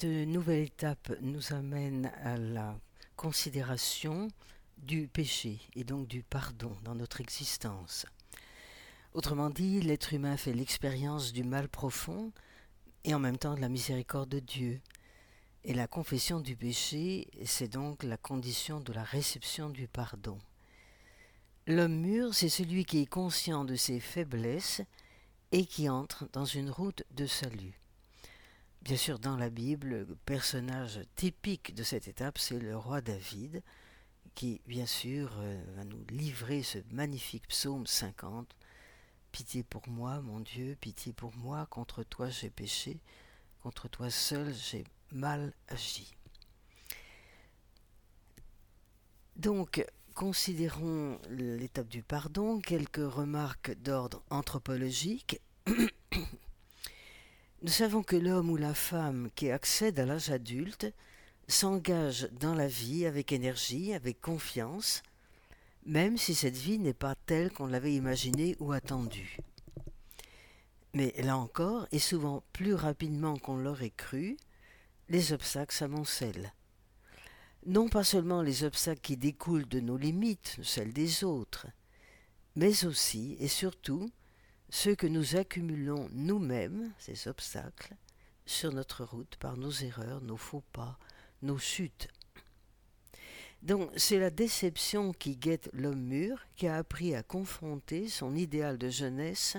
Cette nouvelle étape nous amène à la considération du péché et donc du pardon dans notre existence. Autrement dit, l'être humain fait l'expérience du mal profond et en même temps de la miséricorde de Dieu. Et la confession du péché, c'est donc la condition de la réception du pardon. L'homme mûr, c'est celui qui est conscient de ses faiblesses et qui entre dans une route de salut. Bien sûr, dans la Bible, le personnage typique de cette étape, c'est le roi David, qui, bien sûr, euh, va nous livrer ce magnifique psaume 50. Pitié pour moi, mon Dieu, pitié pour moi, contre toi j'ai péché, contre toi seul j'ai mal agi. Donc, considérons l'étape du pardon, quelques remarques d'ordre anthropologique. Nous savons que l'homme ou la femme qui accède à l'âge adulte s'engage dans la vie avec énergie, avec confiance, même si cette vie n'est pas telle qu'on l'avait imaginée ou attendue. Mais là encore, et souvent plus rapidement qu'on l'aurait cru, les obstacles s'amoncellent. Non pas seulement les obstacles qui découlent de nos limites, celles des autres, mais aussi et surtout ceux que nous accumulons nous-mêmes, ces obstacles, sur notre route par nos erreurs, nos faux pas, nos chutes. Donc c'est la déception qui guette l'homme mûr qui a appris à confronter son idéal de jeunesse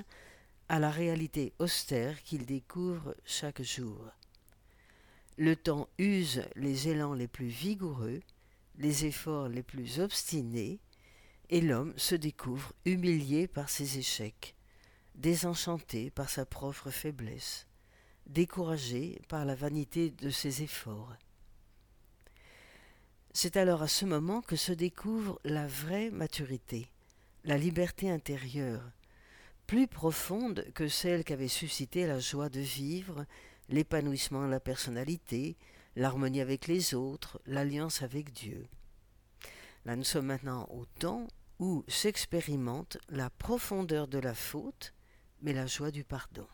à la réalité austère qu'il découvre chaque jour. Le temps use les élans les plus vigoureux, les efforts les plus obstinés, et l'homme se découvre humilié par ses échecs, désenchanté par sa propre faiblesse, découragé par la vanité de ses efforts. C'est alors à ce moment que se découvre la vraie maturité, la liberté intérieure, plus profonde que celle qu'avait suscité la joie de vivre, l'épanouissement de la personnalité, l'harmonie avec les autres, l'alliance avec Dieu. Là nous sommes maintenant au temps où s'expérimente la profondeur de la faute, mais la joie du pardon.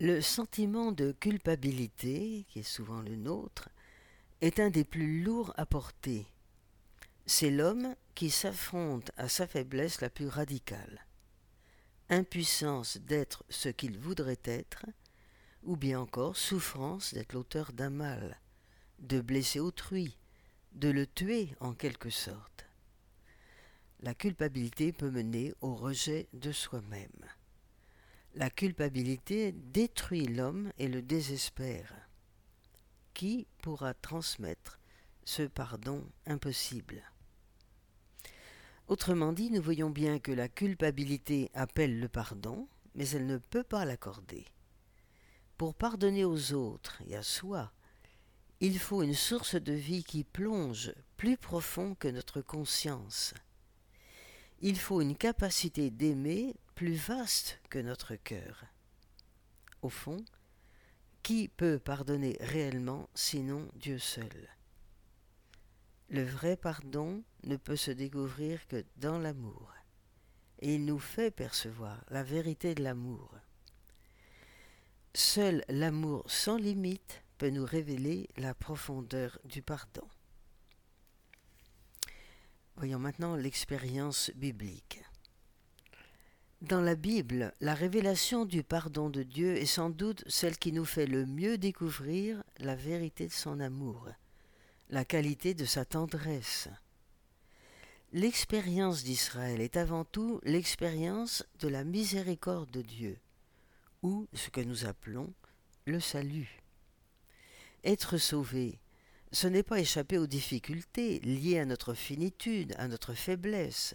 Le sentiment de culpabilité, qui est souvent le nôtre, est un des plus lourds à porter. C'est l'homme qui s'affronte à sa faiblesse la plus radicale. Impuissance d'être ce qu'il voudrait être, ou bien encore souffrance d'être l'auteur d'un mal, de blesser autrui, de le tuer en quelque sorte. La culpabilité peut mener au rejet de soi-même. La culpabilité détruit l'homme et le désespère qui pourra transmettre ce pardon impossible? Autrement dit, nous voyons bien que la culpabilité appelle le pardon, mais elle ne peut pas l'accorder. Pour pardonner aux autres et à soi, il faut une source de vie qui plonge plus profond que notre conscience. Il faut une capacité d'aimer plus vaste que notre cœur. Au fond, qui peut pardonner réellement sinon Dieu seul? Le vrai pardon ne peut se découvrir que dans l'amour, et il nous fait percevoir la vérité de l'amour. Seul l'amour sans limite peut nous révéler la profondeur du pardon. Voyons maintenant l'expérience biblique. Dans la Bible, la révélation du pardon de Dieu est sans doute celle qui nous fait le mieux découvrir la vérité de son amour, la qualité de sa tendresse. L'expérience d'Israël est avant tout l'expérience de la miséricorde de Dieu, ou ce que nous appelons le salut. Être sauvé, ce n'est pas échapper aux difficultés liées à notre finitude, à notre faiblesse,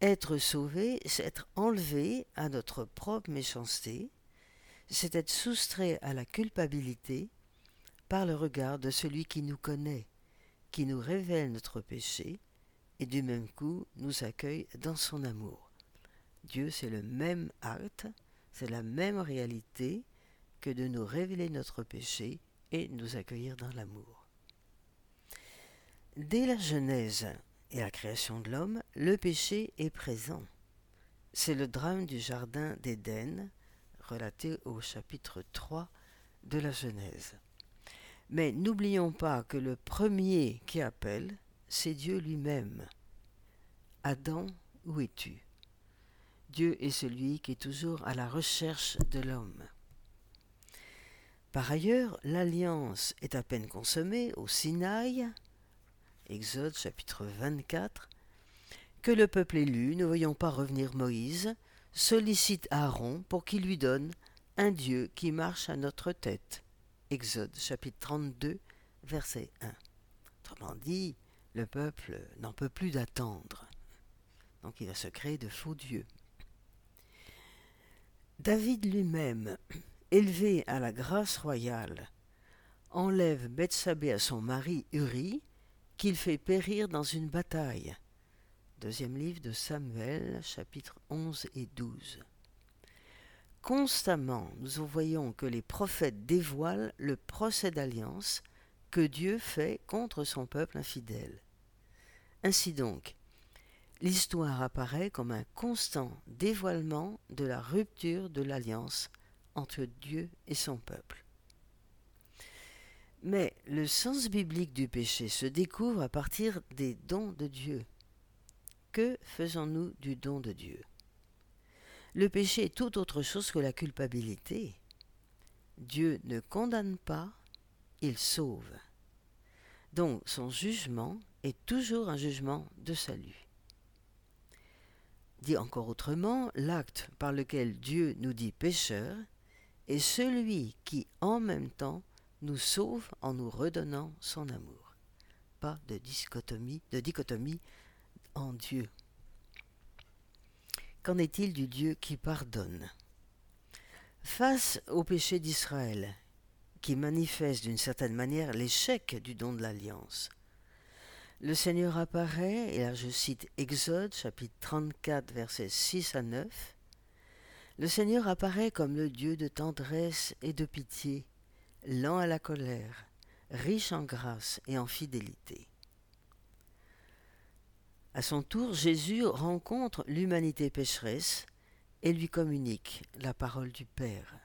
être sauvé, c'est être enlevé à notre propre méchanceté, c'est être soustrait à la culpabilité par le regard de celui qui nous connaît, qui nous révèle notre péché, et du même coup nous accueille dans son amour. Dieu, c'est le même acte, c'est la même réalité que de nous révéler notre péché et nous accueillir dans l'amour. Dès la Genèse, et la création de l'homme, le péché est présent. C'est le drame du jardin d'Éden, relaté au chapitre 3 de la Genèse. Mais n'oublions pas que le premier qui appelle, c'est Dieu lui-même. Adam, où es-tu? Dieu est celui qui est toujours à la recherche de l'homme. Par ailleurs, l'alliance est à peine consommée au Sinaï, Exode chapitre 24, que le peuple élu, ne voyant pas revenir Moïse, sollicite Aaron pour qu'il lui donne un Dieu qui marche à notre tête. Exode chapitre 32, verset 1. Autrement dit, le peuple n'en peut plus d'attendre. Donc il va se créer de faux dieux. David lui-même, élevé à la grâce royale, enlève Bethsabée à son mari Uri, qu'il fait périr dans une bataille. Deuxième livre de Samuel, chapitres 11 et 12. Constamment, nous voyons que les prophètes dévoilent le procès d'alliance que Dieu fait contre son peuple infidèle. Ainsi donc, l'histoire apparaît comme un constant dévoilement de la rupture de l'alliance entre Dieu et son peuple. Mais le sens biblique du péché se découvre à partir des dons de Dieu. Que faisons-nous du don de Dieu? Le péché est tout autre chose que la culpabilité. Dieu ne condamne pas, il sauve. Donc son jugement est toujours un jugement de salut. Dit encore autrement, l'acte par lequel Dieu nous dit pécheur est celui qui en même temps nous sauve en nous redonnant son amour. Pas de dichotomie, de dichotomie en Dieu. Qu'en est-il du Dieu qui pardonne? Face au péché d'Israël, qui manifeste d'une certaine manière l'échec du don de l'alliance, le Seigneur apparaît, et là je cite Exode chapitre 34 versets 6 à 9, le Seigneur apparaît comme le Dieu de tendresse et de pitié, lent à la colère, riche en grâce et en fidélité. À son tour, Jésus rencontre l'humanité pécheresse et lui communique la parole du Père.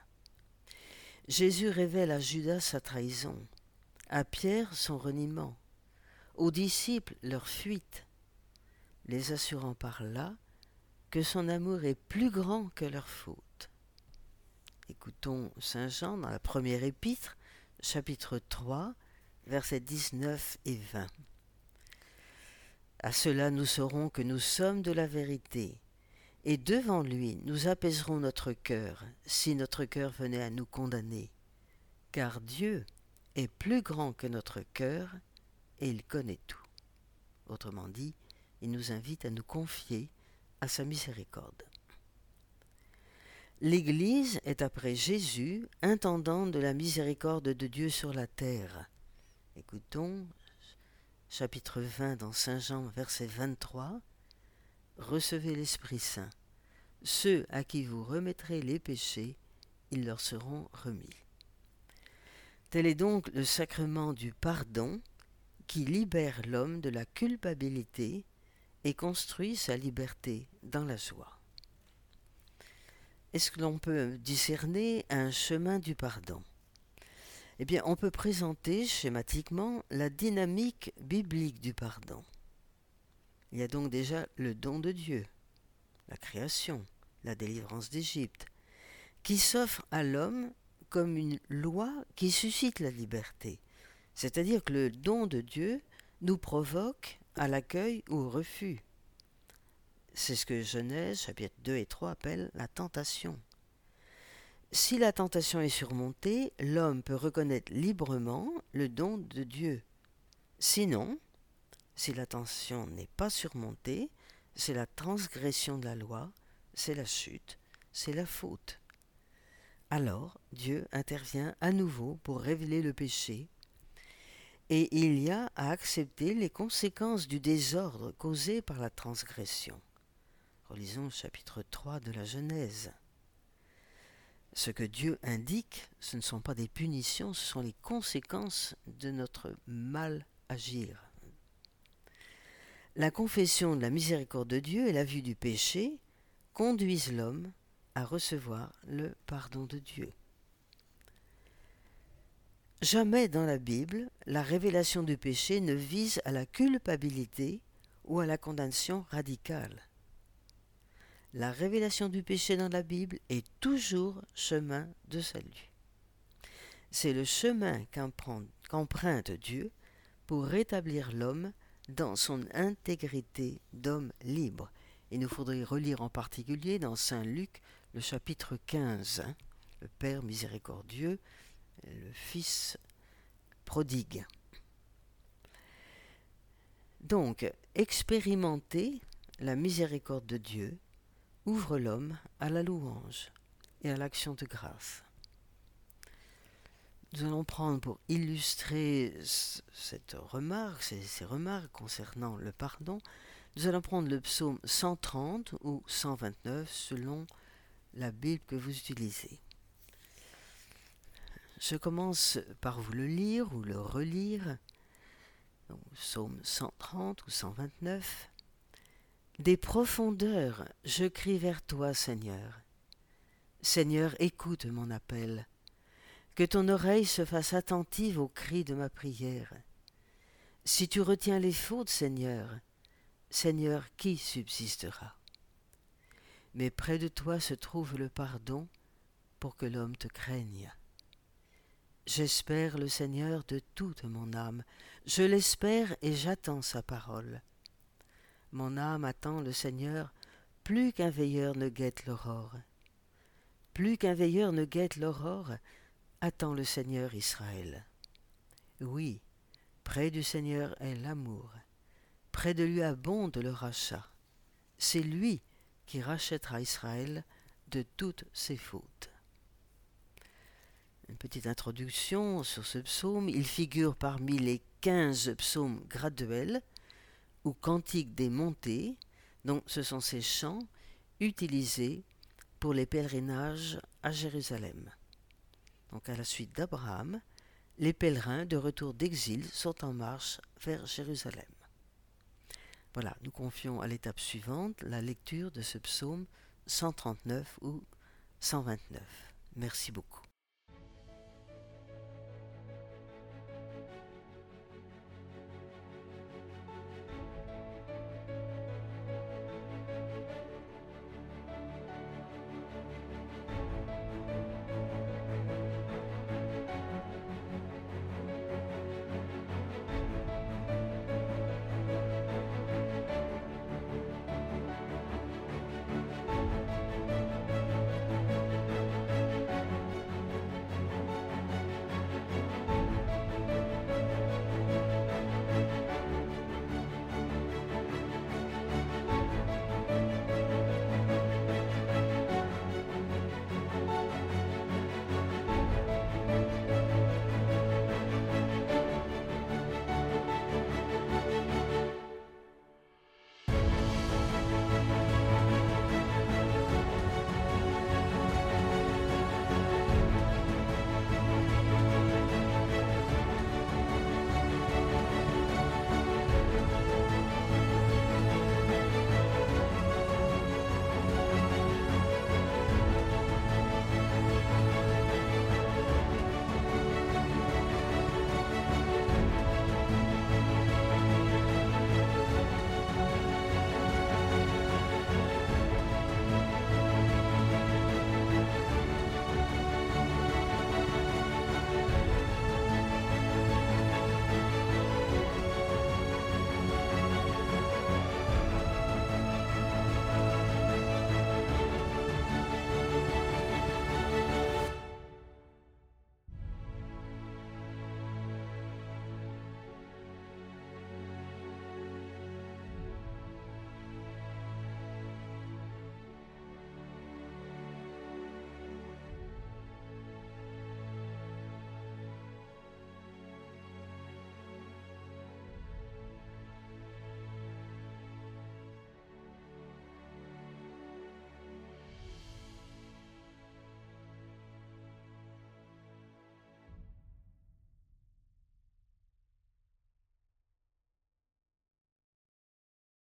Jésus révèle à Judas sa trahison, à Pierre son reniement, aux disciples leur fuite, les assurant par là que son amour est plus grand que leur faute. Écoutons Saint Jean dans la première épître, chapitre 3, versets 19 et 20. À cela nous saurons que nous sommes de la vérité, et devant lui nous apaiserons notre cœur si notre cœur venait à nous condamner, car Dieu est plus grand que notre cœur et il connaît tout. Autrement dit, il nous invite à nous confier à sa miséricorde. L'Église est après Jésus intendant de la miséricorde de Dieu sur la terre. Écoutons chapitre 20 dans Saint Jean verset 23. Recevez l'Esprit Saint. Ceux à qui vous remettrez les péchés, ils leur seront remis. Tel est donc le sacrement du pardon qui libère l'homme de la culpabilité et construit sa liberté dans la joie. Est-ce que l'on peut discerner un chemin du pardon? Eh bien, on peut présenter schématiquement la dynamique biblique du pardon. Il y a donc déjà le don de Dieu, la création, la délivrance d'Égypte, qui s'offre à l'homme comme une loi qui suscite la liberté, c'est-à-dire que le don de Dieu nous provoque à l'accueil ou au refus. C'est ce que Genèse chapitre 2 et 3 appellent la tentation. Si la tentation est surmontée, l'homme peut reconnaître librement le don de Dieu. Sinon, si la tentation n'est pas surmontée, c'est la transgression de la loi, c'est la chute, c'est la faute. Alors Dieu intervient à nouveau pour révéler le péché et il y a à accepter les conséquences du désordre causé par la transgression. Relisons le chapitre 3 de la Genèse. Ce que Dieu indique, ce ne sont pas des punitions, ce sont les conséquences de notre mal agir. La confession de la miséricorde de Dieu et la vue du péché conduisent l'homme à recevoir le pardon de Dieu. Jamais dans la Bible, la révélation du péché ne vise à la culpabilité ou à la condamnation radicale. La révélation du péché dans la Bible est toujours chemin de salut. C'est le chemin qu'emprunte Dieu pour rétablir l'homme dans son intégrité d'homme libre. Il nous faudrait relire en particulier dans Saint Luc le chapitre 15, hein, le Père miséricordieux, le Fils prodigue. Donc, expérimenter la miséricorde de Dieu ouvre l'homme à la louange et à l'action de grâce. Nous allons prendre pour illustrer cette remarque, ces, ces, remarques concernant le pardon, nous allons prendre le psaume 130 ou 129 selon la Bible que vous utilisez. Je commence par vous le lire ou le relire. Psaume 130 ou 129. Des profondeurs, je crie vers toi, Seigneur. Seigneur, écoute mon appel. Que ton oreille se fasse attentive au cri de ma prière. Si tu retiens les fautes, Seigneur, Seigneur, qui subsistera? Mais près de toi se trouve le pardon pour que l'homme te craigne. J'espère le Seigneur de toute mon âme, je l'espère et j'attends sa parole. Mon âme attend le Seigneur plus qu'un veilleur ne guette l'aurore. Plus qu'un veilleur ne guette l'aurore, attend le Seigneur Israël. Oui, près du Seigneur est l'amour, près de lui abonde le rachat. C'est lui qui rachètera Israël de toutes ses fautes. Une petite introduction sur ce psaume. Il figure parmi les quinze psaumes graduels ou cantiques des montées, donc ce sont ces chants utilisés pour les pèlerinages à Jérusalem. Donc à la suite d'Abraham, les pèlerins de retour d'exil sont en marche vers Jérusalem. Voilà, nous confions à l'étape suivante la lecture de ce psaume 139 ou 129. Merci beaucoup.